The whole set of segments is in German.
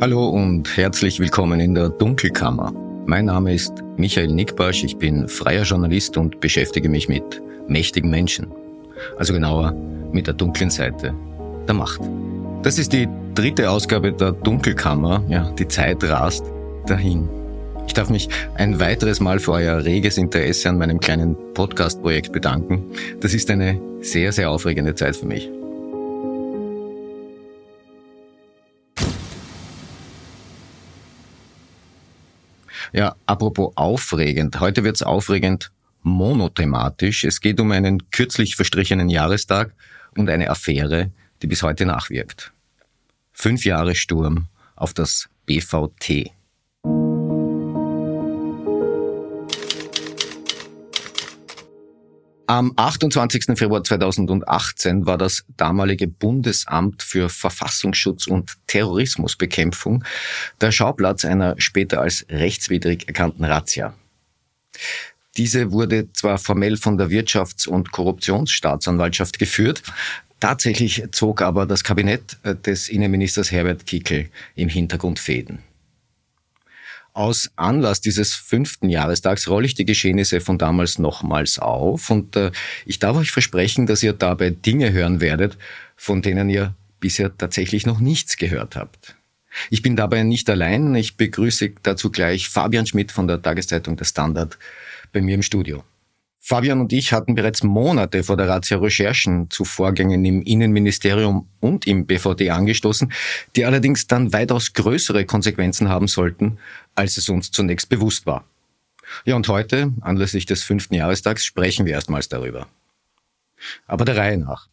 Hallo und herzlich willkommen in der Dunkelkammer. Mein Name ist Michael Nickbasch, ich bin freier Journalist und beschäftige mich mit mächtigen Menschen. Also genauer mit der dunklen Seite der Macht. Das ist die dritte Ausgabe der Dunkelkammer. Ja, die Zeit rast dahin. Ich darf mich ein weiteres Mal für euer reges Interesse an meinem kleinen Podcast-Projekt bedanken. Das ist eine sehr, sehr aufregende Zeit für mich. Ja, apropos aufregend. Heute wird's aufregend monothematisch. Es geht um einen kürzlich verstrichenen Jahrestag und eine Affäre, die bis heute nachwirkt. Fünf Jahre Sturm auf das BVT. Am 28. Februar 2018 war das damalige Bundesamt für Verfassungsschutz und Terrorismusbekämpfung der Schauplatz einer später als rechtswidrig erkannten Razzia. Diese wurde zwar formell von der Wirtschafts- und Korruptionsstaatsanwaltschaft geführt, tatsächlich zog aber das Kabinett des Innenministers Herbert Kickel im Hintergrund Fäden. Aus Anlass dieses fünften Jahrestags rolle ich die Geschehnisse von damals nochmals auf und äh, ich darf euch versprechen, dass ihr dabei Dinge hören werdet, von denen ihr bisher tatsächlich noch nichts gehört habt. Ich bin dabei nicht allein, ich begrüße dazu gleich Fabian Schmidt von der Tageszeitung Der Standard bei mir im Studio. Fabian und ich hatten bereits Monate vor der Razzia Recherchen zu Vorgängen im Innenministerium und im BVD angestoßen, die allerdings dann weitaus größere Konsequenzen haben sollten, als es uns zunächst bewusst war. Ja, und heute, anlässlich des fünften Jahrestags, sprechen wir erstmals darüber. Aber der Reihe nach.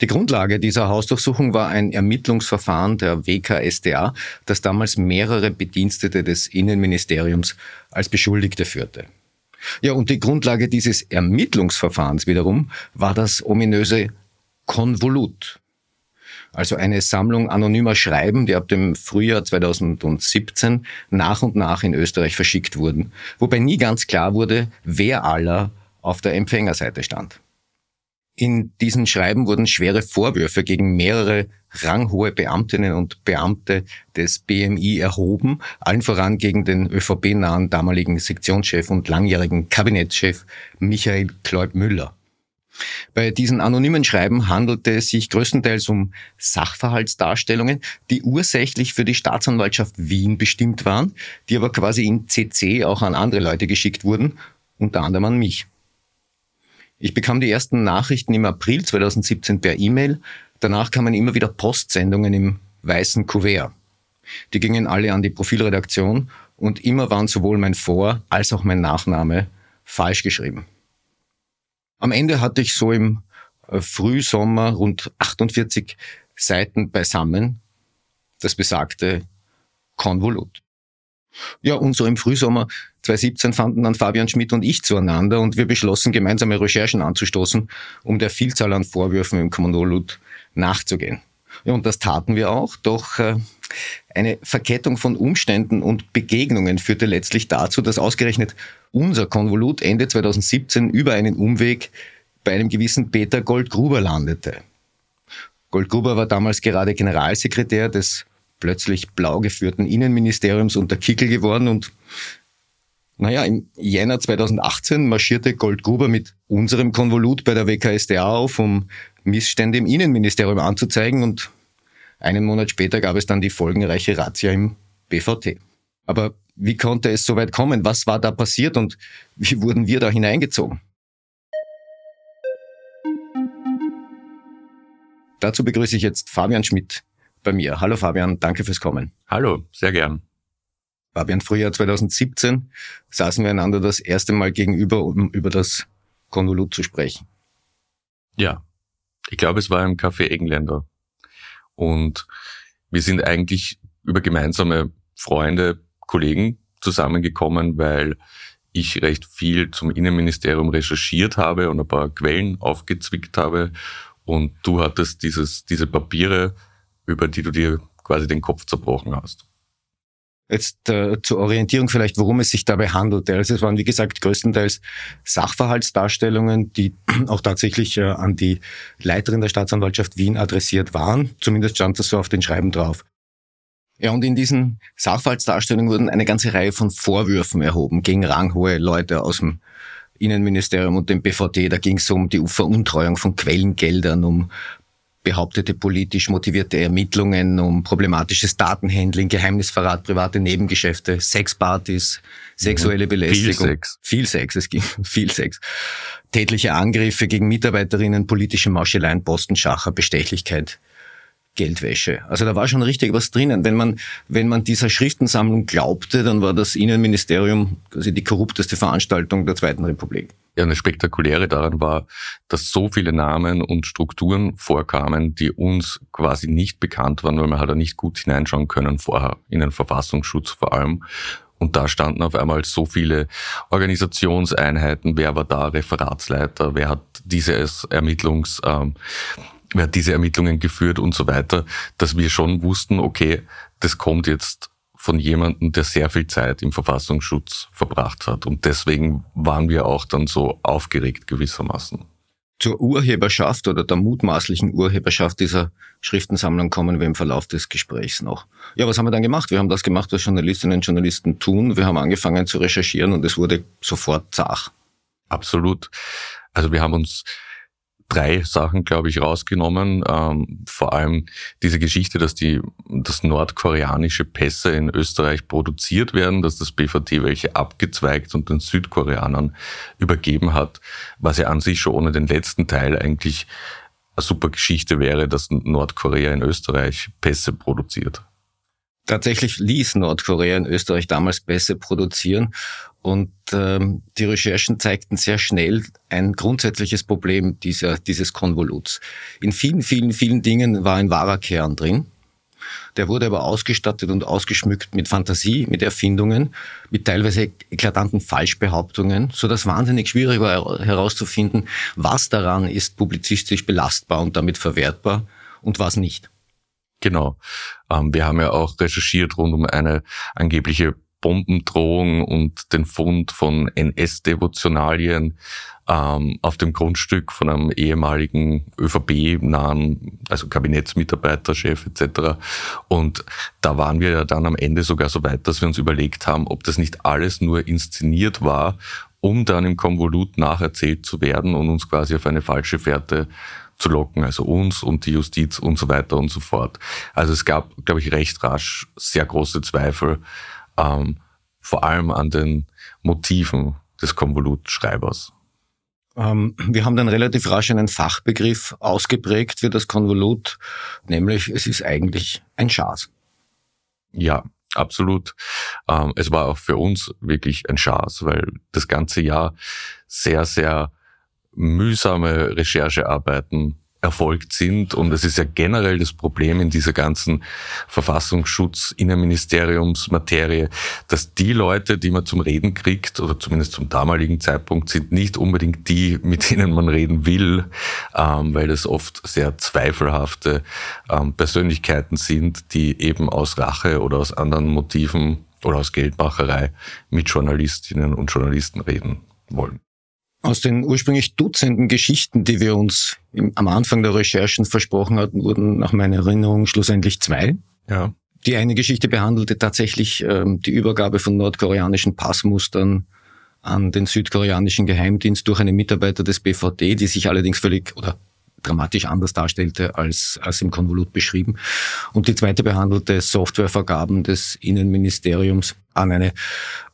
Die Grundlage dieser Hausdurchsuchung war ein Ermittlungsverfahren der WKSDA, das damals mehrere Bedienstete des Innenministeriums als Beschuldigte führte. Ja, und die Grundlage dieses Ermittlungsverfahrens wiederum war das ominöse Konvolut. Also eine Sammlung anonymer Schreiben, die ab dem Frühjahr 2017 nach und nach in Österreich verschickt wurden, wobei nie ganz klar wurde, wer aller auf der Empfängerseite stand. In diesen Schreiben wurden schwere Vorwürfe gegen mehrere ranghohe Beamtinnen und Beamte des BMI erhoben, allen voran gegen den ÖVP-nahen damaligen Sektionschef und langjährigen Kabinettschef Michael Kleub-Müller. Bei diesen anonymen Schreiben handelte es sich größtenteils um Sachverhaltsdarstellungen, die ursächlich für die Staatsanwaltschaft Wien bestimmt waren, die aber quasi in CC auch an andere Leute geschickt wurden, unter anderem an mich. Ich bekam die ersten Nachrichten im April 2017 per E-Mail. Danach kamen immer wieder Postsendungen im weißen Kuvert. Die gingen alle an die Profilredaktion und immer waren sowohl mein Vor- als auch mein Nachname falsch geschrieben. Am Ende hatte ich so im äh, Frühsommer rund 48 Seiten beisammen, das besagte Konvolut. Ja, und so im Frühsommer 2017 fanden dann Fabian Schmidt und ich zueinander und wir beschlossen, gemeinsame Recherchen anzustoßen, um der Vielzahl an Vorwürfen im Kommandorlut nachzugehen. Ja, und das taten wir auch, doch äh, eine Verkettung von Umständen und Begegnungen führte letztlich dazu, dass ausgerechnet unser Konvolut Ende 2017 über einen Umweg bei einem gewissen Peter Goldgruber landete. Goldgruber war damals gerade Generalsekretär des plötzlich blau geführten Innenministeriums unter Kickel geworden und naja, im Jänner 2018 marschierte Goldgruber mit unserem Konvolut bei der WKSDA auf, um Missstände im Innenministerium anzuzeigen und einen Monat später gab es dann die folgenreiche Razzia im BVT. Aber wie konnte es so weit kommen? Was war da passiert und wie wurden wir da hineingezogen? Dazu begrüße ich jetzt Fabian Schmidt, bei mir. Hallo Fabian, danke fürs Kommen. Hallo, sehr gern. Fabian, Frühjahr 2017 saßen wir einander das erste Mal gegenüber, um über das Konvolut zu sprechen. Ja, ich glaube, es war im Café Engländer. Und wir sind eigentlich über gemeinsame Freunde, Kollegen zusammengekommen, weil ich recht viel zum Innenministerium recherchiert habe und ein paar Quellen aufgezwickt habe. Und du hattest dieses, diese Papiere über die du dir quasi den Kopf zerbrochen hast. Jetzt äh, zur Orientierung vielleicht, worum es sich dabei handelte. Also es waren, wie gesagt, größtenteils Sachverhaltsdarstellungen, die auch tatsächlich äh, an die Leiterin der Staatsanwaltschaft Wien adressiert waren. Zumindest stand das so auf den Schreiben drauf. Ja, und in diesen Sachverhaltsdarstellungen wurden eine ganze Reihe von Vorwürfen erhoben gegen ranghohe Leute aus dem Innenministerium und dem BVD. Da ging es um die Veruntreuung von Quellengeldern, um behauptete politisch motivierte Ermittlungen, um problematisches Datenhandling, Geheimnisverrat, private Nebengeschäfte, Sexpartys, sexuelle Belästigung. Viel Sex. Viel Sex, es ging viel Sex. Tätliche Angriffe gegen Mitarbeiterinnen, politische Mauscheleien, Postenschacher, Bestechlichkeit, Geldwäsche. Also da war schon richtig was drinnen. Wenn man, wenn man dieser Schriftensammlung glaubte, dann war das Innenministerium quasi die korrupteste Veranstaltung der Zweiten Republik. Ja, eine spektakuläre daran war, dass so viele Namen und Strukturen vorkamen, die uns quasi nicht bekannt waren, weil man hat da nicht gut hineinschauen können vorher, in den Verfassungsschutz vor allem. Und da standen auf einmal so viele Organisationseinheiten, wer war da Referatsleiter, wer hat dieses Ermittlungs, ähm, wer hat diese Ermittlungen geführt und so weiter, dass wir schon wussten, okay, das kommt jetzt von jemandem, der sehr viel Zeit im Verfassungsschutz verbracht hat. Und deswegen waren wir auch dann so aufgeregt gewissermaßen. Zur Urheberschaft oder der mutmaßlichen Urheberschaft dieser Schriftensammlung kommen wir im Verlauf des Gesprächs noch. Ja, was haben wir dann gemacht? Wir haben das gemacht, was Journalistinnen und Journalisten tun. Wir haben angefangen zu recherchieren und es wurde sofort zach. Absolut. Also wir haben uns drei Sachen, glaube ich, rausgenommen. Ähm, vor allem diese Geschichte, dass die, dass nordkoreanische Pässe in Österreich produziert werden, dass das BVT welche abgezweigt und den Südkoreanern übergeben hat, was ja an sich schon ohne den letzten Teil eigentlich eine super Geschichte wäre, dass Nordkorea in Österreich Pässe produziert. Tatsächlich ließ Nordkorea in Österreich damals Pässe produzieren und ähm, die Recherchen zeigten sehr schnell ein grundsätzliches Problem dieser, dieses Konvoluts. In vielen, vielen, vielen Dingen war ein wahrer Kern drin. Der wurde aber ausgestattet und ausgeschmückt mit Fantasie, mit Erfindungen, mit teilweise eklatanten Falschbehauptungen, so dass wahnsinnig schwierig war herauszufinden, was daran ist publizistisch belastbar und damit verwertbar und was nicht. Genau. Ähm, wir haben ja auch recherchiert rund um eine angebliche Bombendrohung und den Fund von NS-Devotionalien ähm, auf dem Grundstück von einem ehemaligen ÖVP-nahen, also Kabinettsmitarbeiter, Chef etc. Und da waren wir ja dann am Ende sogar so weit, dass wir uns überlegt haben, ob das nicht alles nur inszeniert war, um dann im Konvolut nacherzählt zu werden und uns quasi auf eine falsche Fährte zu locken, also uns und die Justiz und so weiter und so fort. Also es gab, glaube ich, recht rasch sehr große Zweifel, ähm, vor allem an den Motiven des Konvolutschreibers. Ähm, wir haben dann relativ rasch einen Fachbegriff ausgeprägt für das Konvolut, nämlich es ist eigentlich ein Schaß. Ja, absolut. Ähm, es war auch für uns wirklich ein Schaß, weil das ganze Jahr sehr, sehr mühsame Recherchearbeiten erfolgt sind. Und es ist ja generell das Problem in dieser ganzen Verfassungsschutz, Innenministeriumsmaterie, dass die Leute, die man zum Reden kriegt, oder zumindest zum damaligen Zeitpunkt, sind nicht unbedingt die, mit denen man reden will, ähm, weil es oft sehr zweifelhafte ähm, Persönlichkeiten sind, die eben aus Rache oder aus anderen Motiven oder aus Geldmacherei mit Journalistinnen und Journalisten reden wollen. Aus den ursprünglich Dutzenden Geschichten, die wir uns im, am Anfang der Recherchen versprochen hatten, wurden nach meiner Erinnerung schlussendlich zwei. Ja. Die eine Geschichte behandelte tatsächlich ähm, die Übergabe von nordkoreanischen Passmustern an den südkoreanischen Geheimdienst durch einen Mitarbeiter des BVD, die sich allerdings völlig oder dramatisch anders darstellte als, als im Konvolut beschrieben. Und die zweite behandelte Softwarevergaben des Innenministeriums an eine,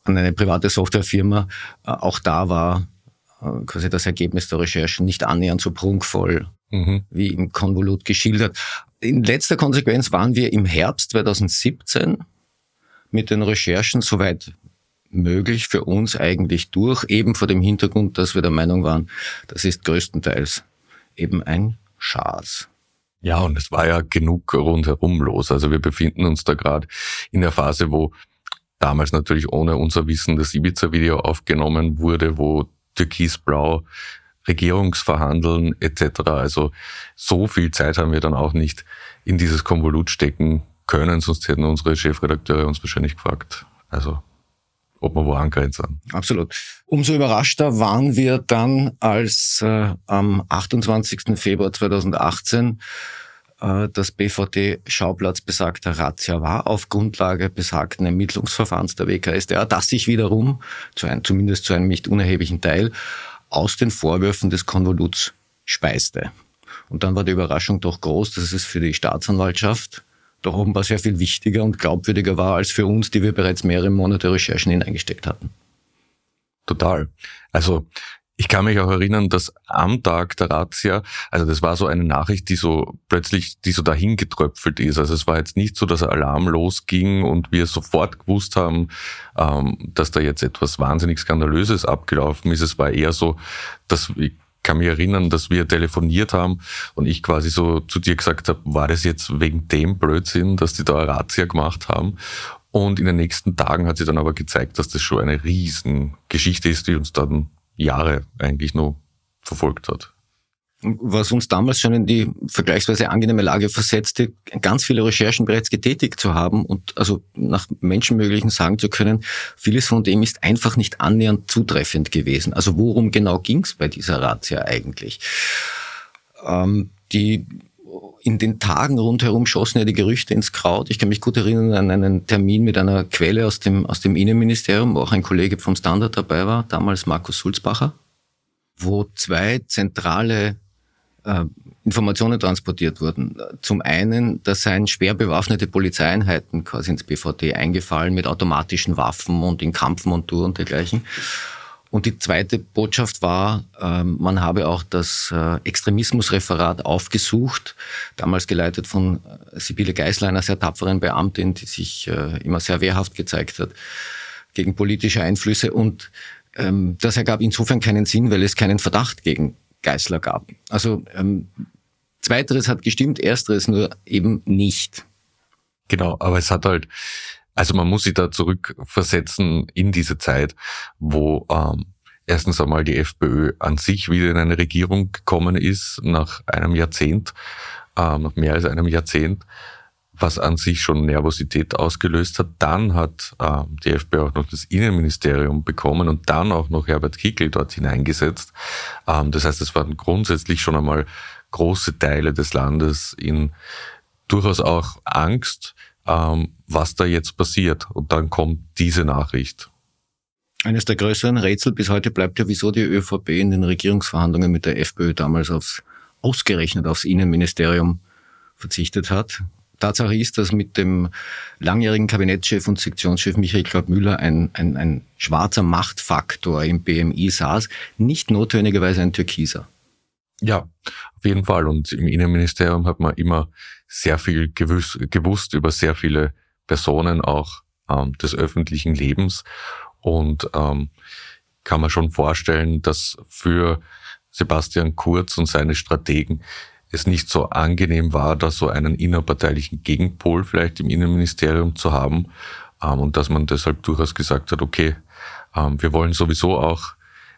an eine private Softwarefirma. Äh, auch da war quasi das Ergebnis der Recherchen nicht annähernd so prunkvoll mhm. wie im Konvolut geschildert. In letzter Konsequenz waren wir im Herbst 2017 mit den Recherchen soweit möglich für uns eigentlich durch, eben vor dem Hintergrund, dass wir der Meinung waren, das ist größtenteils eben ein Schaß. Ja, und es war ja genug rundherum los. Also wir befinden uns da gerade in der Phase, wo damals natürlich ohne unser Wissen das Ibiza-Video aufgenommen wurde, wo türkisblau Regierungsverhandeln etc. Also so viel Zeit haben wir dann auch nicht in dieses Konvolut stecken können, sonst hätten unsere Chefredakteure uns wahrscheinlich gefragt. Also ob wir wo angrenzen. Absolut. Umso überraschter waren wir dann, als äh, am 28. Februar 2018 äh, dass BVD Schauplatz besagter Razzia war, auf Grundlage besagten Ermittlungsverfahrens der WKSDA, das sich wiederum, zu einem, zumindest zu einem nicht unerheblichen Teil, aus den Vorwürfen des Konvoluts speiste. Und dann war die Überraschung doch groß, dass es für die Staatsanwaltschaft doch offenbar sehr viel wichtiger und glaubwürdiger war als für uns, die wir bereits mehrere Monate Recherchen hineingesteckt hatten. Total. Also ich kann mich auch erinnern, dass am Tag der Razzia, also das war so eine Nachricht, die so plötzlich, die so dahin getröpfelt ist. Also es war jetzt nicht so, dass Alarm losging und wir sofort gewusst haben, ähm, dass da jetzt etwas wahnsinnig Skandalöses abgelaufen ist. Es war eher so, dass ich kann mich erinnern, dass wir telefoniert haben und ich quasi so zu dir gesagt habe, war das jetzt wegen dem Blödsinn, dass die da eine Razzia gemacht haben? Und in den nächsten Tagen hat sich dann aber gezeigt, dass das schon eine Riesengeschichte ist, die uns dann Jahre eigentlich nur verfolgt hat. Was uns damals schon in die vergleichsweise angenehme Lage versetzte, ganz viele Recherchen bereits getätigt zu haben und also nach Menschenmöglichen sagen zu können, vieles von dem ist einfach nicht annähernd zutreffend gewesen. Also worum genau ging es bei dieser Razzia eigentlich? Ähm, die in den Tagen rundherum schossen ja die Gerüchte ins Kraut. Ich kann mich gut erinnern an einen Termin mit einer Quelle aus dem, aus dem Innenministerium, wo auch ein Kollege vom Standard dabei war, damals Markus Sulzbacher, wo zwei zentrale äh, Informationen transportiert wurden. Zum einen, da seien schwer bewaffnete Polizeieinheiten quasi ins BVD eingefallen mit automatischen Waffen und in Kampfmontur und dergleichen. Und die zweite Botschaft war, ähm, man habe auch das äh, Extremismusreferat aufgesucht, damals geleitet von äh, Sibylle Geisler, einer sehr tapferen Beamtin, die sich äh, immer sehr wehrhaft gezeigt hat gegen politische Einflüsse. Und ähm, das ergab insofern keinen Sinn, weil es keinen Verdacht gegen Geisler gab. Also ähm, zweiteres hat gestimmt, ersteres nur eben nicht. Genau, aber es hat halt also man muss sich da zurückversetzen in diese Zeit, wo ähm, erstens einmal die FPÖ an sich wieder in eine Regierung gekommen ist, nach einem Jahrzehnt, ähm, nach mehr als einem Jahrzehnt, was an sich schon Nervosität ausgelöst hat. Dann hat ähm, die FPÖ auch noch das Innenministerium bekommen und dann auch noch Herbert Kickl dort hineingesetzt. Ähm, das heißt, es waren grundsätzlich schon einmal große Teile des Landes in durchaus auch Angst, ähm, was da jetzt passiert. Und dann kommt diese Nachricht. Eines der größeren Rätsel bis heute bleibt ja, wieso die ÖVP in den Regierungsverhandlungen mit der FPÖ damals aufs, ausgerechnet aufs Innenministerium verzichtet hat. Tatsache ist, dass mit dem langjährigen Kabinettschef und Sektionschef Michael Klaud Müller ein, ein, ein schwarzer Machtfaktor im BMI saß, nicht notwendigerweise ein Türkiser. Ja, auf jeden Fall. Und im Innenministerium hat man immer sehr viel gewusst, gewusst über sehr viele Personen auch ähm, des öffentlichen Lebens. Und ähm, kann man schon vorstellen, dass für Sebastian Kurz und seine Strategen es nicht so angenehm war, da so einen innerparteilichen Gegenpol vielleicht im Innenministerium zu haben ähm, und dass man deshalb durchaus gesagt hat, okay, ähm, wir wollen sowieso auch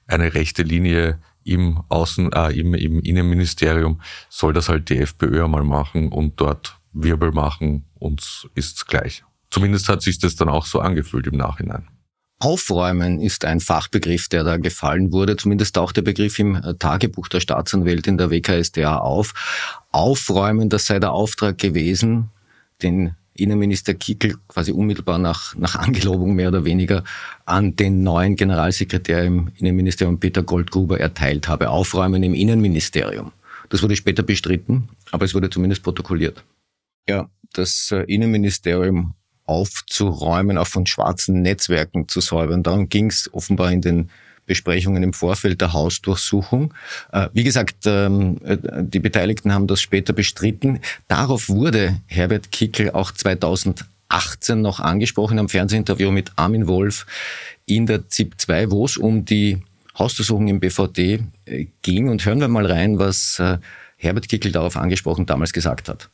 eine rechte Linie im Außen, äh, im, im Innenministerium soll das halt die FPÖ einmal machen und dort Wirbel machen, uns ist's gleich. Zumindest hat sich das dann auch so angefühlt im Nachhinein. Aufräumen ist ein Fachbegriff, der da gefallen wurde. Zumindest taucht der Begriff im äh, Tagebuch der Staatsanwältin der WKSDA auf. Aufräumen, das sei der Auftrag gewesen, den Innenminister Kickel quasi unmittelbar nach, nach Angelobung mehr oder weniger an den neuen Generalsekretär im Innenministerium Peter Goldgruber erteilt habe. Aufräumen im Innenministerium. Das wurde später bestritten, aber es wurde zumindest protokolliert. Ja, das äh, Innenministerium aufzuräumen, auch von schwarzen Netzwerken zu säubern. Darum ging es offenbar in den Besprechungen im Vorfeld der Hausdurchsuchung. Äh, wie gesagt, ähm, äh, die Beteiligten haben das später bestritten. Darauf wurde Herbert Kickel auch 2018 noch angesprochen am Fernsehinterview mit Armin Wolf in der ZIP 2, wo es um die Hausdurchsuchung im BVD ging. Und hören wir mal rein, was Herbert Kickel darauf angesprochen damals gesagt hat.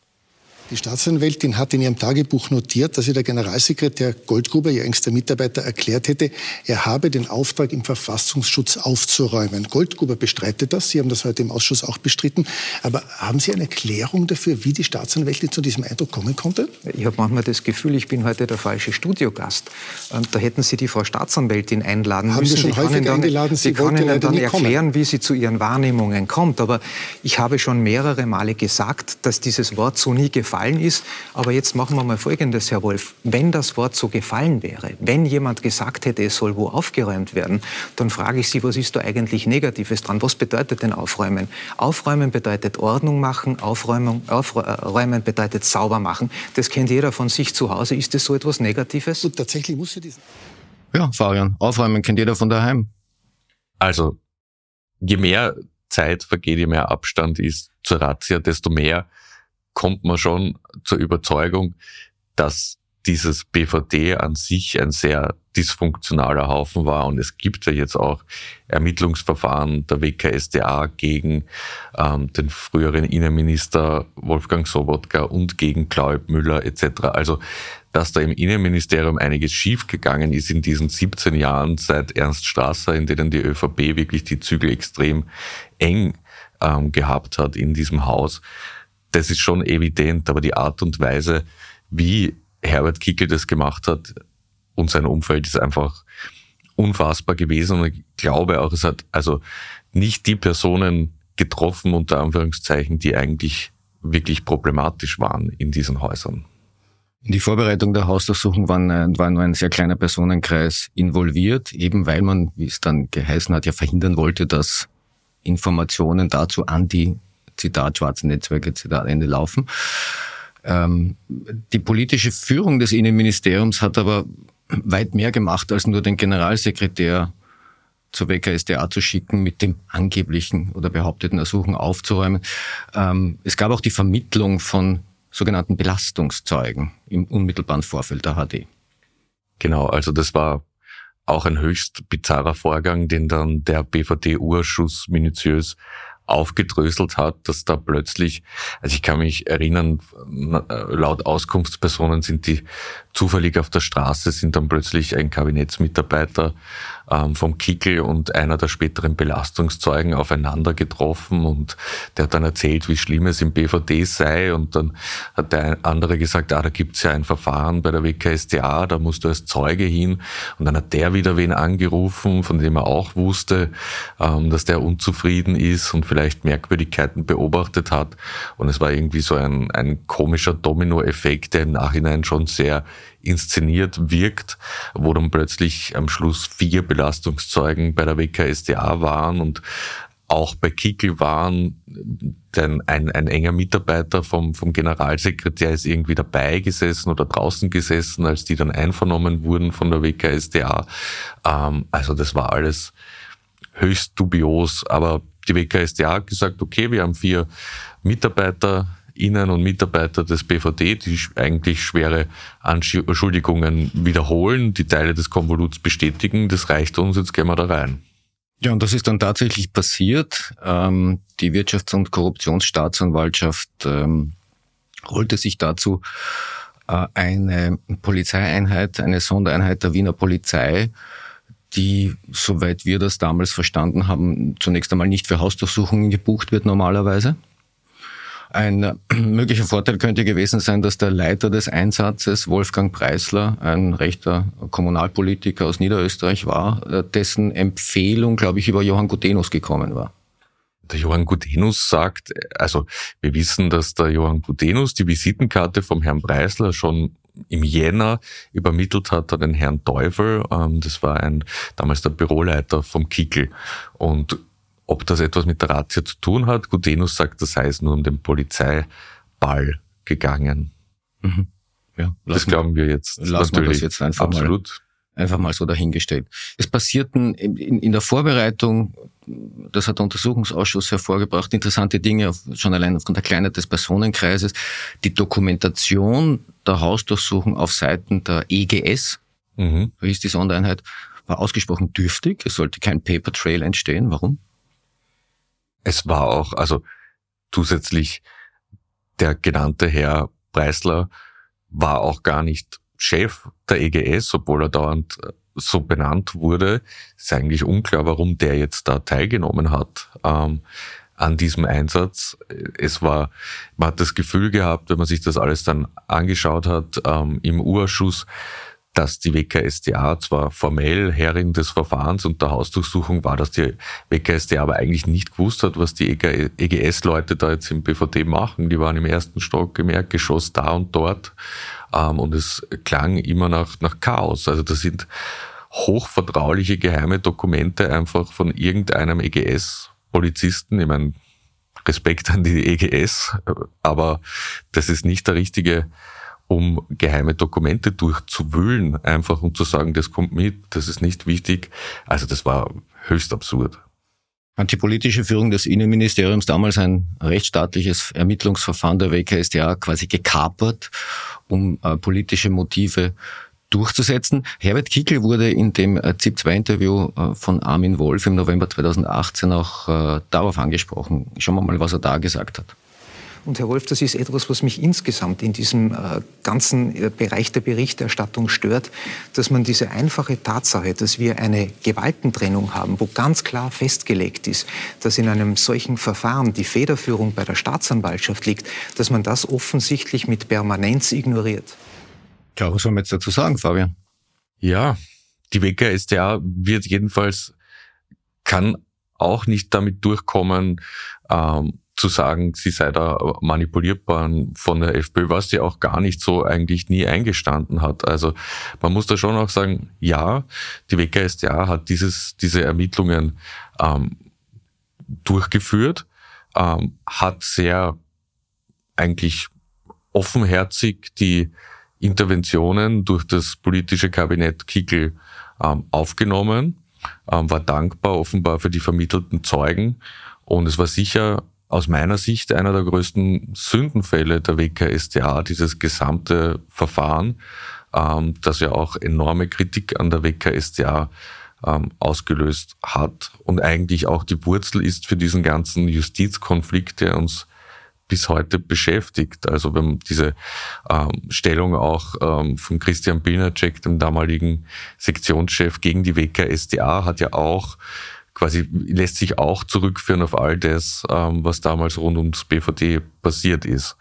Die Staatsanwältin hat in ihrem Tagebuch notiert, dass ihr der Generalsekretär Goldgruber, ihr engster Mitarbeiter, erklärt hätte, er habe den Auftrag im Verfassungsschutz aufzuräumen. Goldgruber bestreitet das. Sie haben das heute im Ausschuss auch bestritten. Aber haben Sie eine Erklärung dafür, wie die Staatsanwältin zu diesem Eindruck kommen konnte? Ich habe manchmal das Gefühl, ich bin heute der falsche Studiogast. Und da hätten Sie die Frau Staatsanwältin einladen haben müssen. Haben wir schon häufig dann, eingeladen? Sie kann Ihnen dann erklären, kommen. wie sie zu Ihren Wahrnehmungen kommt. Aber ich habe schon mehrere Male gesagt, dass dieses Wort so nie gefallen gefallen ist. Aber jetzt machen wir mal Folgendes, Herr Wolf. Wenn das Wort so gefallen wäre, wenn jemand gesagt hätte, es soll wo aufgeräumt werden, dann frage ich Sie, was ist da eigentlich Negatives dran? Was bedeutet denn Aufräumen? Aufräumen bedeutet Ordnung machen, Aufräumen, Aufräumen bedeutet sauber machen. Das kennt jeder von sich zu Hause. Ist das so etwas Negatives? Und tatsächlich muss ja diesen... Ja, Fabian, Aufräumen kennt jeder von daheim. Also, je mehr Zeit vergeht, je mehr Abstand ist zur Razzia, desto mehr kommt man schon zur Überzeugung, dass dieses BVD an sich ein sehr dysfunktionaler Haufen war und es gibt ja jetzt auch Ermittlungsverfahren der WKSDA gegen ähm, den früheren Innenminister Wolfgang Sobotka und gegen Claude Müller etc. Also dass da im Innenministerium einiges schiefgegangen ist in diesen 17 Jahren seit Ernst Strasser, in denen die ÖVP wirklich die Zügel extrem eng ähm, gehabt hat in diesem Haus das ist schon evident, aber die Art und Weise, wie Herbert Kickel das gemacht hat und sein Umfeld ist einfach unfassbar gewesen und ich glaube auch, es hat also nicht die Personen getroffen, unter Anführungszeichen, die eigentlich wirklich problematisch waren in diesen Häusern. In die Vorbereitung der Hausdurchsuchung waren, äh, war nur ein sehr kleiner Personenkreis involviert, eben weil man, wie es dann geheißen hat, ja verhindern wollte, dass Informationen dazu an die Zitat schwarze Netzwerke, Zitat Ende laufen. Ähm, die politische Führung des Innenministeriums hat aber weit mehr gemacht, als nur den Generalsekretär zur WKSDA zu schicken, mit dem angeblichen oder behaupteten Ersuchen aufzuräumen. Ähm, es gab auch die Vermittlung von sogenannten Belastungszeugen im unmittelbaren Vorfeld der HD. Genau, also das war auch ein höchst bizarrer Vorgang, den dann der BVD-Urschuss minutiös aufgedröselt hat, dass da plötzlich, also ich kann mich erinnern, laut Auskunftspersonen sind die zufällig auf der Straße, sind dann plötzlich ein Kabinettsmitarbeiter ähm, vom Kickel und einer der späteren Belastungszeugen aufeinander getroffen und der hat dann erzählt, wie schlimm es im BVD sei und dann hat der andere gesagt, ah, da gibt's ja ein Verfahren bei der WKSDA, da musst du als Zeuge hin. Und dann hat der wieder wen angerufen, von dem er auch wusste, ähm, dass der unzufrieden ist und vielleicht Merkwürdigkeiten beobachtet hat. Und es war irgendwie so ein, ein komischer Dominoeffekt, der im Nachhinein schon sehr inszeniert wirkt, wo dann plötzlich am Schluss vier Belastungszeugen bei der WKSDA waren und auch bei Kickel waren, denn ein, ein enger Mitarbeiter vom, vom Generalsekretär ist irgendwie dabei gesessen oder draußen gesessen, als die dann einvernommen wurden von der WKSDA. Ähm, also das war alles höchst dubios, aber die WKSDA hat gesagt, okay, wir haben vier Mitarbeiter Innen- und Mitarbeiter des BVD, die eigentlich schwere Anschuldigungen wiederholen, die Teile des Konvoluts bestätigen. Das reicht uns, jetzt gehen wir da rein. Ja, und das ist dann tatsächlich passiert. Ähm, die Wirtschafts- und Korruptionsstaatsanwaltschaft ähm, holte sich dazu äh, eine Polizeieinheit, eine Sondereinheit der Wiener Polizei, die, soweit wir das damals verstanden haben, zunächst einmal nicht für Hausdurchsuchungen gebucht wird normalerweise, ein möglicher Vorteil könnte gewesen sein, dass der Leiter des Einsatzes, Wolfgang Preisler, ein rechter Kommunalpolitiker aus Niederösterreich war, äh, dessen Empfehlung, glaube ich, über Johann Gutenus gekommen war. Der Johann Gutenus sagt, also wir wissen, dass der Johann Gutenus die Visitenkarte vom Herrn Preisler schon im Jänner übermittelt hat an den Herrn Teufel. Ähm, das war ein damals der Büroleiter vom Kickel. Und ob das etwas mit der Razzia zu tun hat, Gudenus sagt, das sei es nur um den Polizeiball gegangen. Mhm. Ja, das glauben wir jetzt. Lassen wir das jetzt einfach Absolut. Mal, einfach mal so dahingestellt. Es passierten in, in der Vorbereitung, das hat der Untersuchungsausschuss hervorgebracht, interessante Dinge, schon allein aufgrund der Kleinheit des Personenkreises. Die Dokumentation der Hausdurchsuchung auf Seiten der EGS, mhm. so hieß die Sondereinheit, war ausgesprochen dürftig. Es sollte kein Paper Trail entstehen. Warum? Es war auch, also zusätzlich der genannte Herr Preisler war auch gar nicht Chef der EGS, obwohl er dauernd äh, so benannt wurde. Ist eigentlich unklar, warum der jetzt da teilgenommen hat ähm, an diesem Einsatz. Es war, man hat das Gefühl gehabt, wenn man sich das alles dann angeschaut hat ähm, im Urschuss, dass die WKSDA zwar formell Herrin des Verfahrens und der Hausdurchsuchung war, dass die WKSDA aber eigentlich nicht gewusst hat, was die EGS-Leute da jetzt im BVD machen. Die waren im ersten Stock, im Erdgeschoss da und dort. Ähm, und es klang immer nach, nach Chaos. Also das sind hochvertrauliche geheime Dokumente einfach von irgendeinem EGS-Polizisten. Ich meine, Respekt an die EGS, aber das ist nicht der richtige um geheime Dokumente durchzuwühlen, einfach um zu sagen, das kommt mit, das ist nicht wichtig. Also das war höchst absurd. Hat die politische Führung des Innenministeriums damals ein rechtsstaatliches Ermittlungsverfahren der WKStA quasi gekapert, um äh, politische Motive durchzusetzen. Herbert Kickel wurde in dem äh, ZIP-2-Interview äh, von Armin Wolf im November 2018 auch äh, darauf angesprochen. Schauen wir mal, was er da gesagt hat. Und Herr Wolf, das ist etwas, was mich insgesamt in diesem äh, ganzen äh, Bereich der Berichterstattung stört, dass man diese einfache Tatsache, dass wir eine Gewaltentrennung haben, wo ganz klar festgelegt ist, dass in einem solchen Verfahren die Federführung bei der Staatsanwaltschaft liegt, dass man das offensichtlich mit Permanenz ignoriert. Ja, was soll man jetzt dazu sagen, Fabian? Ja, die WKStA wird jedenfalls, kann auch nicht damit durchkommen, ähm, zu sagen, sie sei da manipulierbar von der FPÖ, was sie auch gar nicht so eigentlich nie eingestanden hat. Also man muss da schon auch sagen, ja, die WKStA hat dieses, diese Ermittlungen ähm, durchgeführt, ähm, hat sehr eigentlich offenherzig die Interventionen durch das politische Kabinett Kickel ähm, aufgenommen, ähm, war dankbar offenbar für die vermittelten Zeugen und es war sicher aus meiner Sicht einer der größten Sündenfälle der WKStA, dieses gesamte Verfahren, ähm, das ja auch enorme Kritik an der WKStA ähm, ausgelöst hat und eigentlich auch die Wurzel ist für diesen ganzen Justizkonflikt, der uns bis heute beschäftigt. Also haben diese ähm, Stellung auch ähm, von Christian Bilnacek, dem damaligen Sektionschef gegen die WKStA, hat ja auch quasi lässt sich auch zurückführen auf all das, ähm, was damals rund ums BVD passiert ist.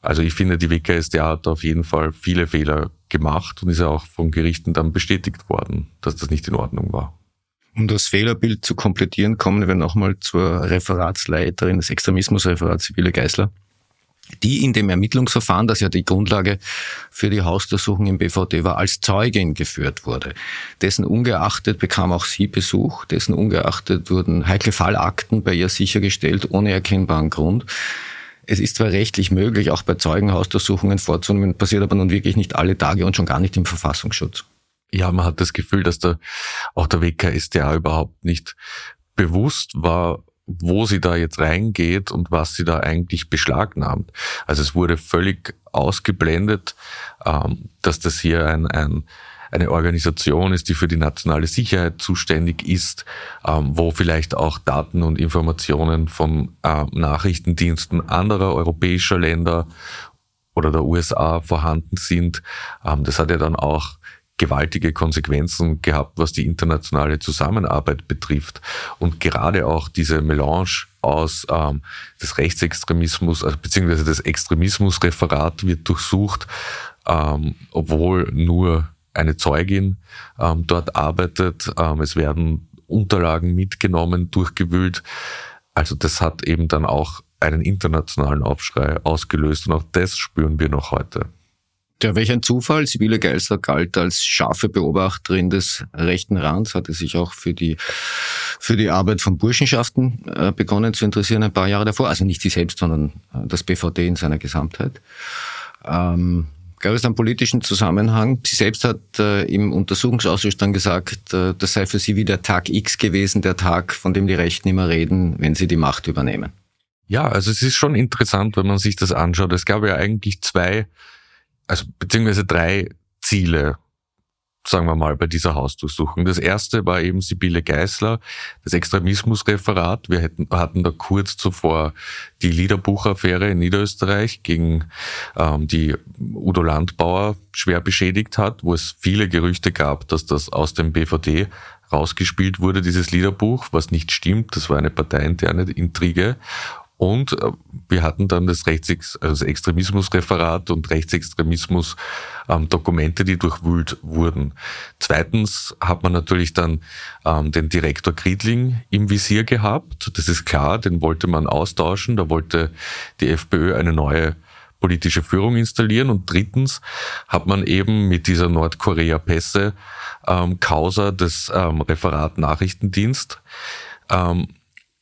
Also ich finde, die WKStA hat auf jeden Fall viele Fehler gemacht und ist ja auch von Gerichten dann bestätigt worden, dass das nicht in Ordnung war. Um das Fehlerbild zu komplettieren, kommen wir nochmal zur Referatsleiterin des Extremismusreferats Sibylle Geisler die in dem Ermittlungsverfahren, das ja die Grundlage für die Hausdurchsuchung im BVD war, als Zeugin geführt wurde. Dessen ungeachtet bekam auch sie Besuch, dessen ungeachtet wurden heikle Fallakten bei ihr sichergestellt, ohne erkennbaren Grund. Es ist zwar rechtlich möglich, auch bei Zeugenhausdurchsuchungen vorzunehmen, passiert aber nun wirklich nicht alle Tage und schon gar nicht im Verfassungsschutz. Ja, man hat das Gefühl, dass der, auch der WKStA überhaupt nicht bewusst war, wo sie da jetzt reingeht und was sie da eigentlich beschlagnahmt. Also es wurde völlig ausgeblendet, ähm, dass das hier ein, ein eine Organisation ist, die für die nationale Sicherheit zuständig ist, ähm, wo vielleicht auch Daten und Informationen von äh, Nachrichtendiensten anderer europäischer Länder oder der USA vorhanden sind. Ähm, das hat ja dann auch gewaltige Konsequenzen gehabt, was die internationale Zusammenarbeit betrifft. Und gerade auch diese Melange aus ähm, des Rechtsextremismus, also beziehungsweise das Extremismusreferat wird durchsucht, ähm, obwohl nur eine Zeugin ähm, dort arbeitet. Ähm, es werden Unterlagen mitgenommen, durchgewühlt. Also das hat eben dann auch einen internationalen Aufschrei ausgelöst und auch das spüren wir noch heute. Ja, welch ein Zufall. Sibylle Geisler galt als scharfe Beobachterin des rechten Rands, hatte sich auch für die, für die Arbeit von Burschenschaften äh, begonnen zu interessieren ein paar Jahre davor. Also nicht sie selbst, sondern äh, das BVD in seiner Gesamtheit. Ähm, gab es einen politischen Zusammenhang. Sie selbst hat äh, im Untersuchungsausschuss dann gesagt, äh, das sei für sie wie der Tag X gewesen, der Tag, von dem die Rechten immer reden, wenn sie die Macht übernehmen. Ja, also es ist schon interessant, wenn man sich das anschaut. Es gab ja eigentlich zwei also beziehungsweise drei Ziele sagen wir mal, bei dieser Hausdurchsuchung. Das erste war eben Sibylle Geißler, das Extremismusreferat. Wir hätten, hatten da kurz zuvor die Liederbuchaffäre in Niederösterreich gegen ähm, die Udo Landbauer schwer beschädigt hat, wo es viele Gerüchte gab, dass das aus dem BVD rausgespielt wurde, dieses Liederbuch, was nicht stimmt. Das war eine parteiinterne Intrige. Und äh, wir hatten dann das, Rechts also Extremismusreferat und Rechtsextremismus-Dokumente, ähm, die durchwühlt wurden. Zweitens hat man natürlich dann ähm, den Direktor Kriedling im Visier gehabt. Das ist klar, den wollte man austauschen. Da wollte die FPÖ eine neue politische Führung installieren. Und drittens hat man eben mit dieser Nordkorea-Pässe ähm, Causa des ähm, Referat Nachrichtendienst ähm,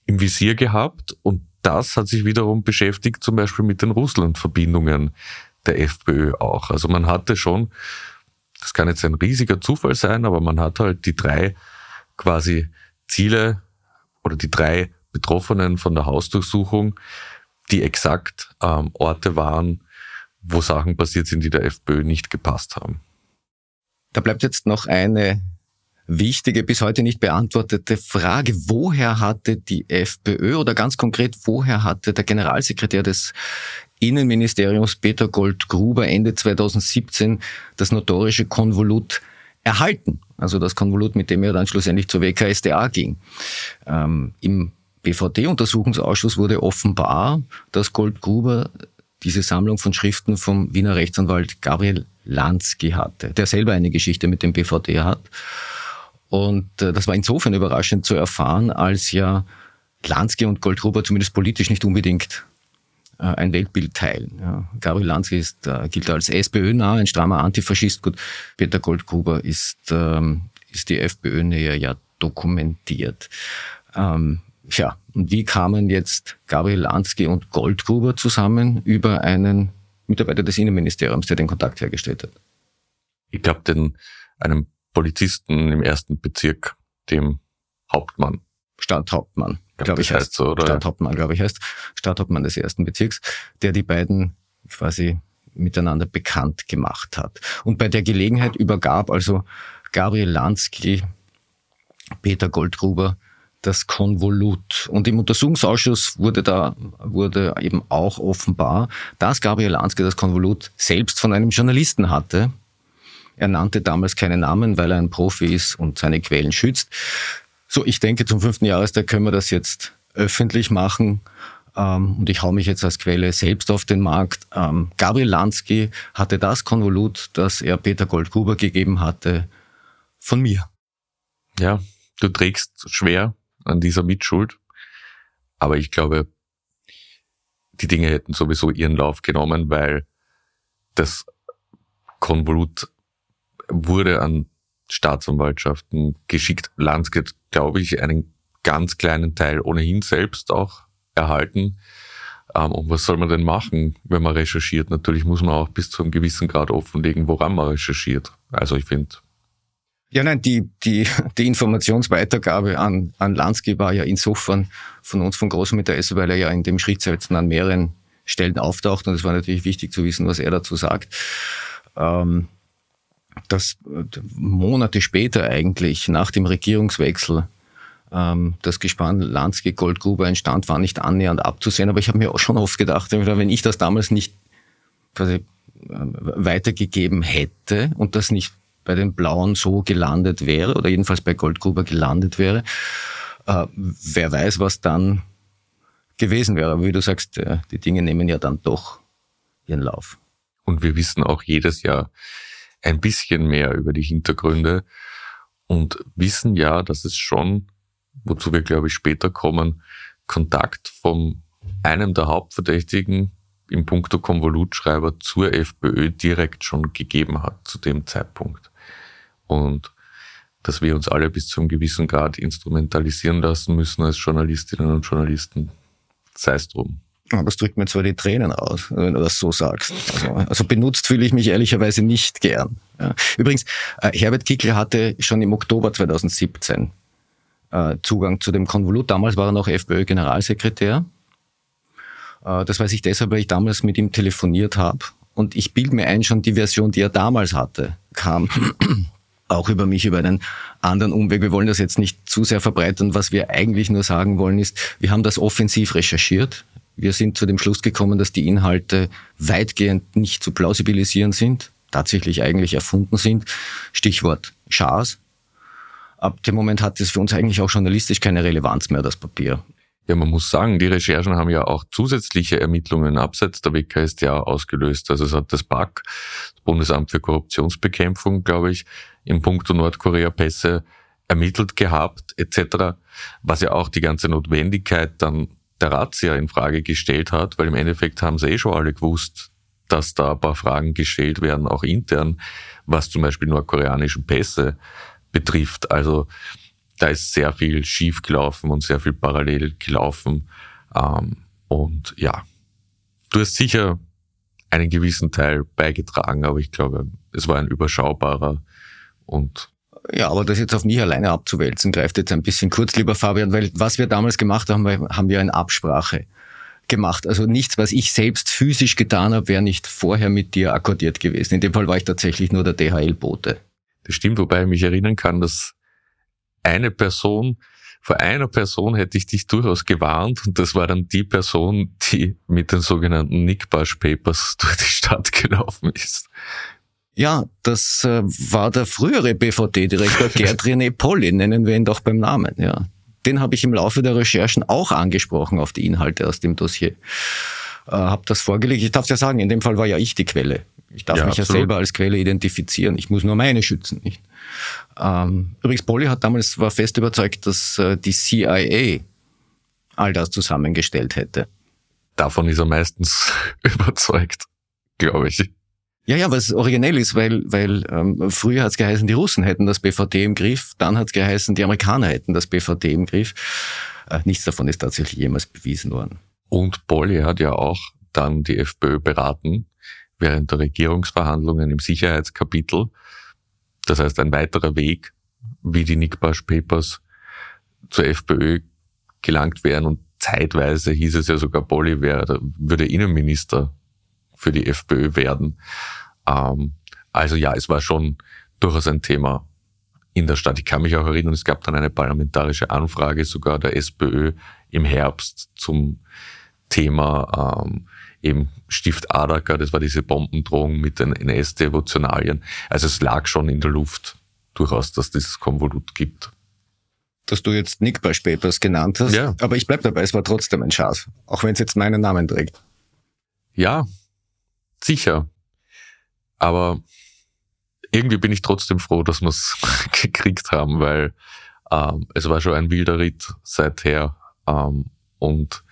im Visier gehabt und das hat sich wiederum beschäftigt, zum Beispiel mit den Russland-Verbindungen der FPÖ auch. Also man hatte schon, das kann jetzt ein riesiger Zufall sein, aber man hat halt die drei quasi Ziele oder die drei Betroffenen von der Hausdurchsuchung, die exakt ähm, Orte waren, wo Sachen passiert sind, die der FPÖ nicht gepasst haben. Da bleibt jetzt noch eine wichtige, bis heute nicht beantwortete Frage. Woher hatte die FPÖ oder ganz konkret, woher hatte der Generalsekretär des Innenministeriums Peter Gold-Gruber Ende 2017 das notorische Konvolut erhalten? Also das Konvolut, mit dem er dann schlussendlich zur WKSDA ging. Ähm, Im BVD-Untersuchungsausschuss wurde offenbar, dass Gold-Gruber diese Sammlung von Schriften vom Wiener Rechtsanwalt Gabriel Lansky hatte, der selber eine Geschichte mit dem BVD hat und äh, das war insofern überraschend zu erfahren, als ja Lansky und Goldgruber zumindest politisch nicht unbedingt äh, ein Weltbild teilen. Ja. Gabriel Lansky ist, äh, gilt als SPÖ-nah, ein strammer Antifaschist. Gut, Peter Goldgruber ist, ähm, ist die FPÖ-Nähe ja dokumentiert. Ähm, ja, und wie kamen jetzt Gabriel Lansky und Goldgruber zusammen über einen Mitarbeiter des Innenministeriums, der den Kontakt hergestellt hat? Ich glaube, den einem Polizisten im ersten Bezirk, dem Hauptmann. Stadthauptmann, glaube ich, heißt so, oder? Stadthauptmann, glaube ich, heißt. Stadthauptmann des ersten Bezirks, der die beiden quasi miteinander bekannt gemacht hat. Und bei der Gelegenheit übergab also Gabriel Lansky Peter Goldgruber das Konvolut. Und im Untersuchungsausschuss wurde da, wurde eben auch offenbar, dass Gabriel Lansky das Konvolut selbst von einem Journalisten hatte, er nannte damals keine Namen, weil er ein Profi ist und seine Quellen schützt. So, ich denke, zum fünften Jahrestag können wir das jetzt öffentlich machen. Ähm, und ich hau mich jetzt als Quelle selbst auf den Markt. Ähm, Gabriel Lansky hatte das Konvolut, das er Peter Goldgruber gegeben hatte, von mir. Ja, du trägst schwer an dieser Mitschuld. Aber ich glaube, die Dinge hätten sowieso ihren Lauf genommen, weil das Konvolut wurde an Staatsanwaltschaften geschickt. Landskret, glaube ich, einen ganz kleinen Teil ohnehin selbst auch erhalten. Ähm, und was soll man denn machen, wenn man recherchiert? Natürlich muss man auch bis zu einem gewissen Grad offenlegen, woran man recherchiert. Also ich finde. Ja, nein, die, die, die Informationsweitergabe an, an Lansky war ja insofern von uns von großem Interesse, weil er ja in dem Schriftsetzen an mehreren Stellen auftaucht und es war natürlich wichtig zu wissen, was er dazu sagt. Ähm, dass äh, Monate später eigentlich, nach dem Regierungswechsel, ähm, das Gespann Lansky Goldgruber entstand, war nicht annähernd abzusehen. Aber ich habe mir auch schon oft gedacht, wenn ich das damals nicht quasi äh, weitergegeben hätte und das nicht bei den Blauen so gelandet wäre oder jedenfalls bei Goldgruber gelandet wäre, äh, wer weiß, was dann gewesen wäre. Aber wie du sagst, die Dinge nehmen ja dann doch ihren Lauf. Und wir wissen auch jedes Jahr, ein bisschen mehr über die Hintergründe und wissen ja, dass es schon, wozu wir glaube ich später kommen, Kontakt von einem der Hauptverdächtigen im Punkto Konvolutschreiber zur FPÖ direkt schon gegeben hat zu dem Zeitpunkt. Und dass wir uns alle bis zu einem gewissen Grad instrumentalisieren lassen müssen als Journalistinnen und Journalisten, sei es drum. Aber es drückt mir zwar die Tränen aus, wenn du das so sagst. Also, also benutzt fühle ich mich ehrlicherweise nicht gern. Ja. Übrigens, äh, Herbert Kickl hatte schon im Oktober 2017 äh, Zugang zu dem Konvolut. Damals war er noch FPÖ-Generalsekretär. Äh, das weiß ich deshalb, weil ich damals mit ihm telefoniert habe. Und ich bilde mir ein, schon die Version, die er damals hatte, kam auch über mich über einen anderen Umweg. Wir wollen das jetzt nicht zu sehr verbreitern. Was wir eigentlich nur sagen wollen ist, wir haben das offensiv recherchiert. Wir sind zu dem Schluss gekommen, dass die Inhalte weitgehend nicht zu plausibilisieren sind, tatsächlich eigentlich erfunden sind. Stichwort Schars. Ab dem Moment hat es für uns eigentlich auch journalistisch keine Relevanz mehr, das Papier. Ja, man muss sagen, die Recherchen haben ja auch zusätzliche Ermittlungen abseits der WKStA ausgelöst. Also es hat das BAK, das Bundesamt für Korruptionsbekämpfung, glaube ich, im Punkto Nordkorea-Pässe ermittelt gehabt, etc., was ja auch die ganze Notwendigkeit dann der Razzia in Frage gestellt hat, weil im Endeffekt haben sie eh schon alle gewusst, dass da ein paar Fragen gestellt werden, auch intern, was zum Beispiel nordkoreanischen Pässe betrifft. Also da ist sehr viel schief gelaufen und sehr viel parallel gelaufen. Ähm, und ja, du hast sicher einen gewissen Teil beigetragen, aber ich glaube, es war ein überschaubarer und ja, aber das jetzt auf mich alleine abzuwälzen, greift jetzt ein bisschen kurz, lieber Fabian, weil was wir damals gemacht haben, haben wir in Absprache gemacht. Also nichts, was ich selbst physisch getan habe, wäre nicht vorher mit dir akkordiert gewesen. In dem Fall war ich tatsächlich nur der DHL-Bote. Das stimmt, wobei ich mich erinnern kann, dass eine Person, vor einer Person hätte ich dich durchaus gewarnt und das war dann die Person, die mit den sogenannten Nick Bush Papers durch die Stadt gelaufen ist. Ja, das äh, war der frühere BVD-Direktor Gerd René Polly, nennen wir ihn doch beim Namen, ja. Den habe ich im Laufe der Recherchen auch angesprochen auf die Inhalte aus dem Dossier. Äh, habe das vorgelegt. Ich darf ja sagen, in dem Fall war ja ich die Quelle. Ich darf ja, mich absolut. ja selber als Quelle identifizieren. Ich muss nur meine schützen, nicht? Ähm, übrigens, Polly hat damals war fest überzeugt, dass äh, die CIA all das zusammengestellt hätte. Davon ist er meistens überzeugt, glaube ich. Ja, ja, was originell ist, weil, weil ähm, früher hat es geheißen, die Russen hätten das BVD im Griff, dann hat es geheißen, die Amerikaner hätten das BVD im Griff. Äh, nichts davon ist tatsächlich jemals bewiesen worden. Und Polly hat ja auch dann die FPÖ beraten während der Regierungsverhandlungen im Sicherheitskapitel. Das heißt, ein weiterer Weg, wie die Nickbash Papers zur FPÖ gelangt wären und zeitweise hieß es ja sogar, Bolli wäre, würde Innenminister für die FPÖ werden. Ähm, also ja, es war schon durchaus ein Thema in der Stadt. Ich kann mich auch erinnern, es gab dann eine parlamentarische Anfrage sogar der SPÖ im Herbst zum Thema ähm, eben Stift Adaka, das war diese Bombendrohung mit den NS-Devotionalien. Also es lag schon in der Luft durchaus, dass dieses Konvolut gibt. Dass du jetzt Nick bei Papers genannt hast, ja. aber ich bleib dabei, es war trotzdem ein Schatz, auch wenn es jetzt meinen Namen trägt. Ja, sicher. Aber irgendwie bin ich trotzdem froh, dass wir es gekriegt haben, weil ähm, es war schon ein wilder Ritt seither. Ähm, und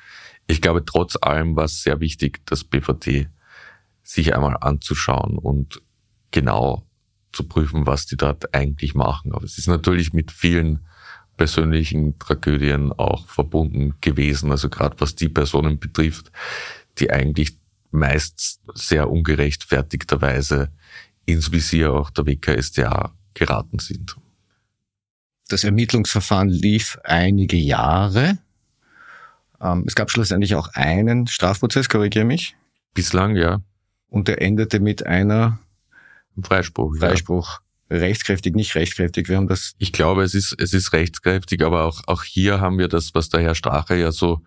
ich glaube, trotz allem war es sehr wichtig, das BVT sich einmal anzuschauen und genau zu prüfen, was die dort eigentlich machen. Aber es ist natürlich mit vielen persönlichen Tragödien auch verbunden gewesen. Also gerade was die Personen betrifft, die eigentlich meist sehr ungerechtfertigterweise ins Visier auch der WKSDA geraten sind. Das Ermittlungsverfahren lief einige Jahre. Ähm, es gab schlussendlich auch einen Strafprozess, korrigiere mich. Bislang, ja. Und der endete mit einer Freispruch. Freispruch. Ja. Rechtskräftig, nicht rechtskräftig. Wir haben das. Ich glaube, es ist, es ist rechtskräftig, aber auch, auch hier haben wir das, was der Herr Strache ja so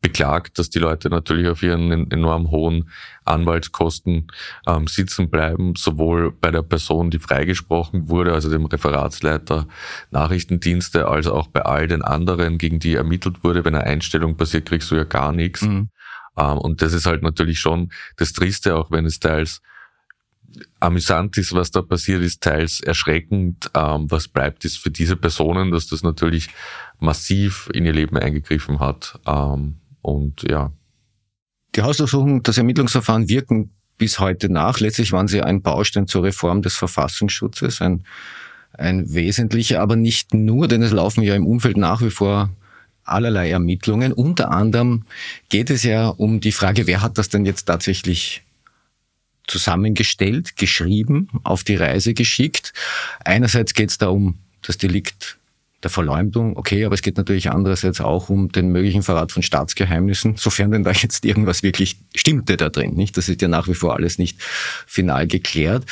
beklagt, dass die Leute natürlich auf ihren enorm hohen Anwaltskosten ähm, sitzen bleiben, sowohl bei der Person, die freigesprochen wurde, also dem Referatsleiter Nachrichtendienste, als auch bei all den anderen, gegen die ermittelt wurde. Wenn eine Einstellung passiert, kriegst du ja gar nichts. Mhm. Ähm, und das ist halt natürlich schon das Triste, auch wenn es teils amüsant ist, was da passiert ist, teils erschreckend. Ähm, was bleibt, ist für diese Personen, dass das natürlich massiv in ihr Leben eingegriffen hat. Ähm, und ja. Die Hausdurchsuchung, das Ermittlungsverfahren wirken bis heute nach. Letztlich waren sie ein Baustein zur Reform des Verfassungsschutzes, ein, ein wesentlicher, aber nicht nur, denn es laufen ja im Umfeld nach wie vor allerlei Ermittlungen. Unter anderem geht es ja um die Frage, wer hat das denn jetzt tatsächlich zusammengestellt, geschrieben, auf die Reise geschickt. Einerseits geht es da um das Delikt der Verleumdung, okay, aber es geht natürlich andererseits auch um den möglichen Verrat von Staatsgeheimnissen, sofern denn da jetzt irgendwas wirklich stimmte da drin, nicht? Das ist ja nach wie vor alles nicht final geklärt.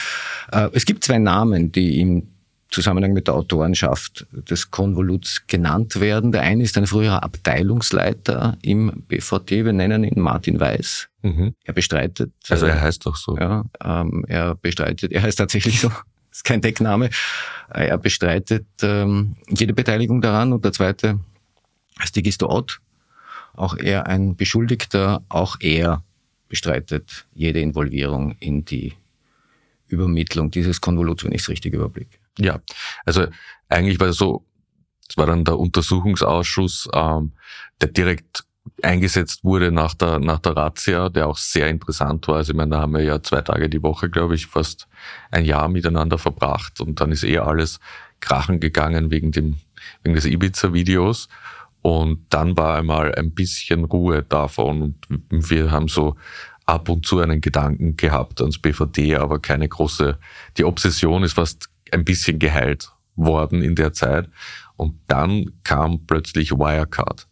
Äh, es gibt zwei Namen, die im Zusammenhang mit der Autorenschaft des Konvoluts genannt werden. Der eine ist ein früherer Abteilungsleiter im BVT, wir nennen ihn Martin Weiß. Mhm. Er bestreitet. Also er heißt doch so. Ja, ähm, er bestreitet, er heißt tatsächlich so, ist kein Deckname. Er bestreitet ähm, jede Beteiligung daran. Und der zweite heißt Digisto Ott. Auch er ein Beschuldigter, auch er bestreitet jede Involvierung in die Übermittlung dieses Konvoluts, wenn ich es richtig überblicke. Ja, also eigentlich war es so, es war dann der Untersuchungsausschuss, ähm, der direkt eingesetzt wurde nach der, nach der Razzia, der auch sehr interessant war. Also ich meine, da haben wir ja zwei Tage die Woche, glaube ich, fast ein Jahr miteinander verbracht und dann ist eh alles krachen gegangen wegen dem, wegen des Ibiza-Videos. Und dann war einmal ein bisschen Ruhe davon und wir haben so ab und zu einen Gedanken gehabt ans BVD, aber keine große, die Obsession ist fast ein bisschen geheilt worden in der Zeit. Und dann kam plötzlich Wirecard.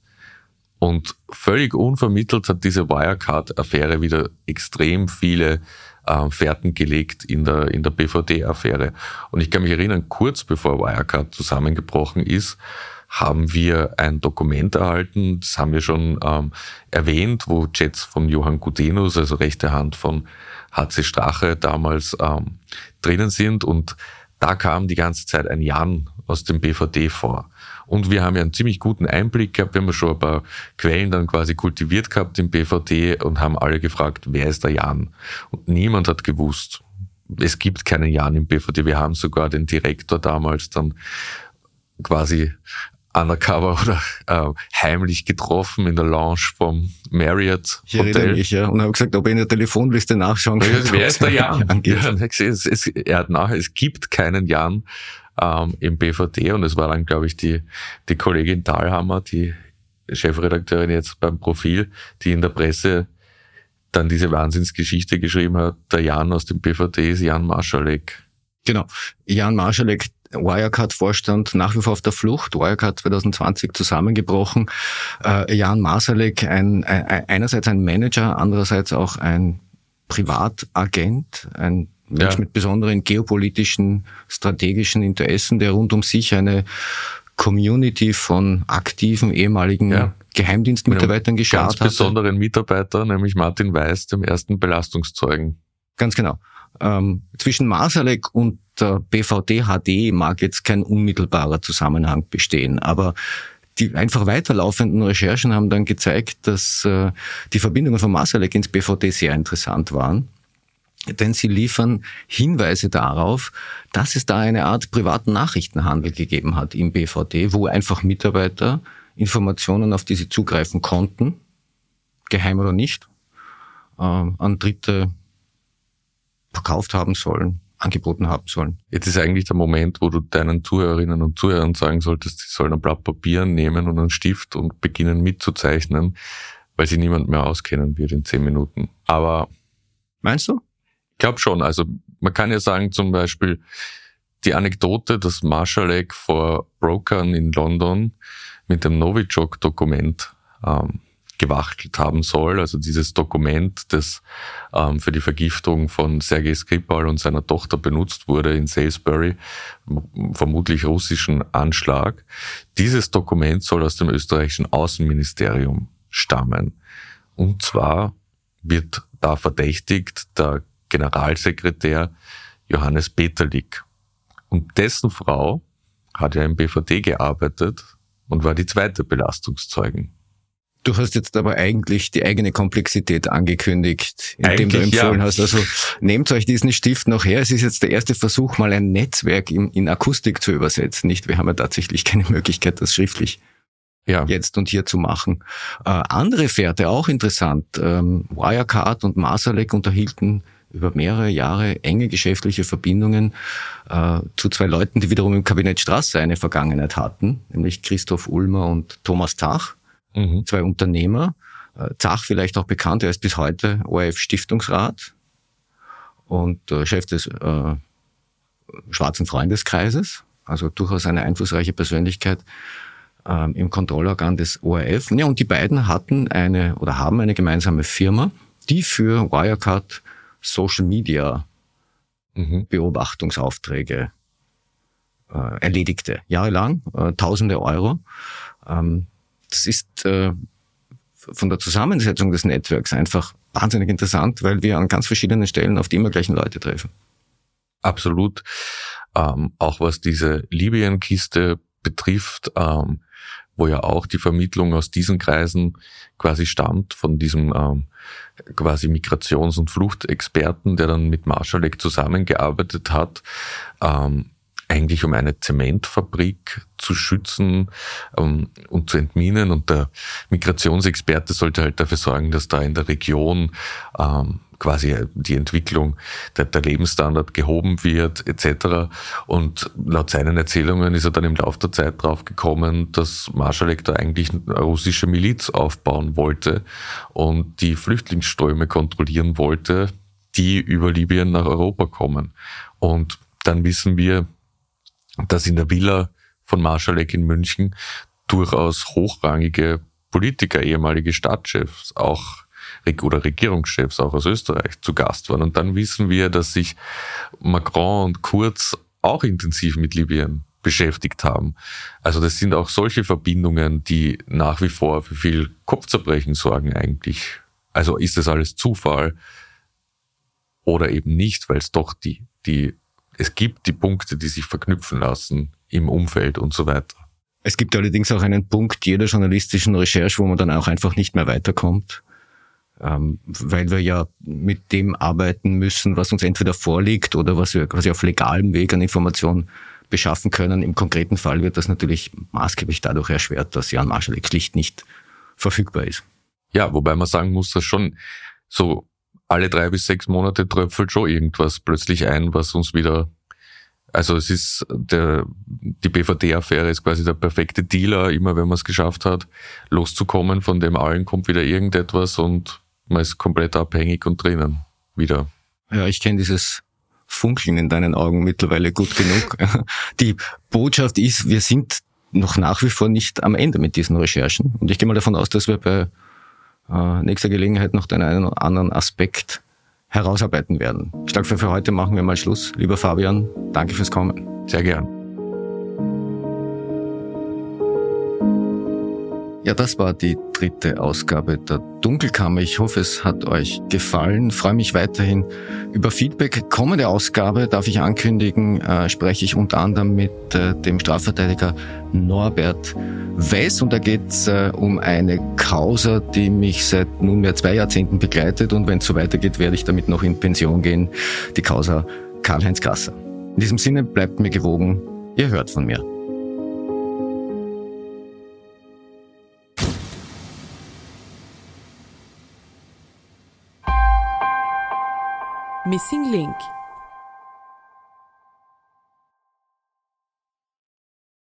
Und völlig unvermittelt hat diese Wirecard-Affäre wieder extrem viele äh, Fährten gelegt in der, in der BVD-Affäre. Und ich kann mich erinnern, kurz bevor Wirecard zusammengebrochen ist, haben wir ein Dokument erhalten, das haben wir schon ähm, erwähnt, wo Chats von Johann Gudenus, also rechte Hand von HC Strache damals ähm, drinnen sind und da kam die ganze Zeit ein Jan aus dem BVD vor. Und wir haben ja einen ziemlich guten Einblick gehabt, wir haben schon ein paar Quellen dann quasi kultiviert gehabt im BVD und haben alle gefragt, wer ist der Jan? Und niemand hat gewusst. Es gibt keinen Jan im BVD. Wir haben sogar den Direktor damals dann quasi undercover oder äh, heimlich getroffen in der Lounge vom Marriott ich Hotel. Mich, ja, und habe gesagt, ob er in der Telefonliste nachschauen kann. Wer ist der Jan? Ja, es, es, er hat nachher, es gibt keinen Jan ähm, im BVD und es war dann, glaube ich, die, die Kollegin Dahlhammer, die Chefredakteurin jetzt beim Profil, die in der Presse dann diese Wahnsinnsgeschichte geschrieben hat, der Jan aus dem BVD ist Jan Marschalek. Genau. Jan Marschalek, Wirecard-Vorstand, nach wie vor auf der Flucht. Wirecard 2020 zusammengebrochen. Äh, Jan Marsalek, ein, ein, einerseits ein Manager, andererseits auch ein Privatagent, ein ja. mit besonderen geopolitischen, strategischen Interessen, der rund um sich eine Community von aktiven ehemaligen ja. Geheimdienstmitarbeitern geschaut hat. Ganz besonderen Mitarbeiter, nämlich Martin Weiß, dem ersten Belastungszeugen. Ganz genau. Ähm, zwischen Masalek und der BVD HD mag jetzt kein unmittelbarer Zusammenhang bestehen, aber die einfach weiterlaufenden Recherchen haben dann gezeigt, dass äh, die Verbindungen von Masalek ins BVD sehr interessant waren. Denn sie liefern Hinweise darauf, dass es da eine Art privaten Nachrichtenhandel gegeben hat im BVD, wo einfach Mitarbeiter Informationen, auf die sie zugreifen konnten, geheim oder nicht, äh, an Dritte verkauft haben sollen, angeboten haben sollen. Jetzt ist eigentlich der Moment, wo du deinen Zuhörerinnen und Zuhörern sagen solltest, sie sollen ein Blatt Papier nehmen und einen Stift und beginnen mitzuzeichnen, weil sie niemand mehr auskennen wird in zehn Minuten. Aber meinst du? Ich glaube schon. Also man kann ja sagen zum Beispiel die Anekdote, dass Marshall vor Brokern in London mit dem Novichok-Dokument ähm, gewachtelt haben soll. Also dieses Dokument, das ähm, für die Vergiftung von Sergei Skripal und seiner Tochter benutzt wurde in Salisbury, vermutlich russischen Anschlag. Dieses Dokument soll aus dem österreichischen Außenministerium stammen. Und zwar wird da verdächtigt der Generalsekretär Johannes Peterlik. Und dessen Frau hat ja im BVD gearbeitet und war die zweite Belastungszeugin. Du hast jetzt aber eigentlich die eigene Komplexität angekündigt, indem eigentlich, du empfohlen ja. hast. Also nehmt euch diesen Stift noch her. Es ist jetzt der erste Versuch, mal ein Netzwerk in, in Akustik zu übersetzen. Nicht? Wir haben ja tatsächlich keine Möglichkeit, das schriftlich ja. jetzt und hier zu machen. Äh, andere Fährte, auch interessant. Ähm, Wirecard und Masalek unterhielten über mehrere Jahre enge geschäftliche Verbindungen äh, zu zwei Leuten, die wiederum im Kabinett Straße eine Vergangenheit hatten, nämlich Christoph Ulmer und Thomas Tach mhm. zwei Unternehmer. Äh, Zach vielleicht auch bekannt, er ist bis heute ORF Stiftungsrat und äh, Chef des äh, Schwarzen Freundeskreises, also durchaus eine einflussreiche Persönlichkeit ähm, im Kontrollorgan des ORF. Ja, und die beiden hatten eine oder haben eine gemeinsame Firma, die für Wirecard Social Media mhm. Beobachtungsaufträge äh, erledigte, jahrelang, äh, tausende Euro. Ähm, das ist äh, von der Zusammensetzung des Netzwerks einfach wahnsinnig interessant, weil wir an ganz verschiedenen Stellen auf die immer gleichen Leute treffen. Absolut. Ähm, auch was diese Libyen-Kiste betrifft, ähm, wo ja auch die Vermittlung aus diesen Kreisen quasi stammt, von diesem ähm, quasi Migrations- und Fluchtexperten, der dann mit Marschalek zusammengearbeitet hat. Ähm, eigentlich um eine Zementfabrik zu schützen um, und zu entminen. Und der Migrationsexperte sollte halt dafür sorgen, dass da in der Region ähm, quasi die Entwicklung, der, der Lebensstandard gehoben wird etc. Und laut seinen Erzählungen ist er dann im Laufe der Zeit drauf gekommen, dass Marschalek da eigentlich eine russische Miliz aufbauen wollte und die Flüchtlingsströme kontrollieren wollte, die über Libyen nach Europa kommen. Und dann wissen wir, dass in der Villa von Marschalek in München durchaus hochrangige Politiker, ehemalige Stadtchefs, auch oder Regierungschefs auch aus Österreich zu Gast waren. Und dann wissen wir, dass sich Macron und Kurz auch intensiv mit Libyen beschäftigt haben. Also das sind auch solche Verbindungen, die nach wie vor für viel Kopfzerbrechen sorgen eigentlich. Also ist das alles Zufall oder eben nicht, weil es doch die, die es gibt die Punkte, die sich verknüpfen lassen im Umfeld und so weiter. Es gibt allerdings auch einen Punkt jeder journalistischen Recherche, wo man dann auch einfach nicht mehr weiterkommt, ähm, weil wir ja mit dem arbeiten müssen, was uns entweder vorliegt oder was wir quasi auf legalem Weg an Informationen beschaffen können. Im konkreten Fall wird das natürlich maßgeblich dadurch erschwert, dass Jan Marschalek schlicht nicht verfügbar ist. Ja, wobei man sagen muss, dass schon so alle drei bis sechs Monate tröpfelt schon irgendwas plötzlich ein, was uns wieder also es ist der, die BVD-Affäre ist quasi der perfekte Dealer, immer wenn man es geschafft hat, loszukommen, von dem allen kommt wieder irgendetwas und man ist komplett abhängig und drinnen wieder. Ja, ich kenne dieses Funkeln in deinen Augen mittlerweile gut genug. Die Botschaft ist, wir sind noch nach wie vor nicht am Ende mit diesen Recherchen. Und ich gehe mal davon aus, dass wir bei äh, nächster Gelegenheit noch den einen oder anderen Aspekt herausarbeiten werden. Ich glaube, für heute machen wir mal Schluss. Lieber Fabian, danke fürs Kommen. Sehr gern. Ja, das war die dritte Ausgabe der Dunkelkammer. Ich hoffe, es hat euch gefallen. Freue mich weiterhin über Feedback. Kommende Ausgabe, darf ich ankündigen, äh, spreche ich unter anderem mit äh, dem Strafverteidiger Norbert Weiß und da geht es äh, um eine Causa, die mich seit nunmehr zwei Jahrzehnten begleitet und wenn es so weitergeht, werde ich damit noch in Pension gehen. Die Causa Karl-Heinz Gasser. In diesem Sinne bleibt mir gewogen. Ihr hört von mir. Missing Link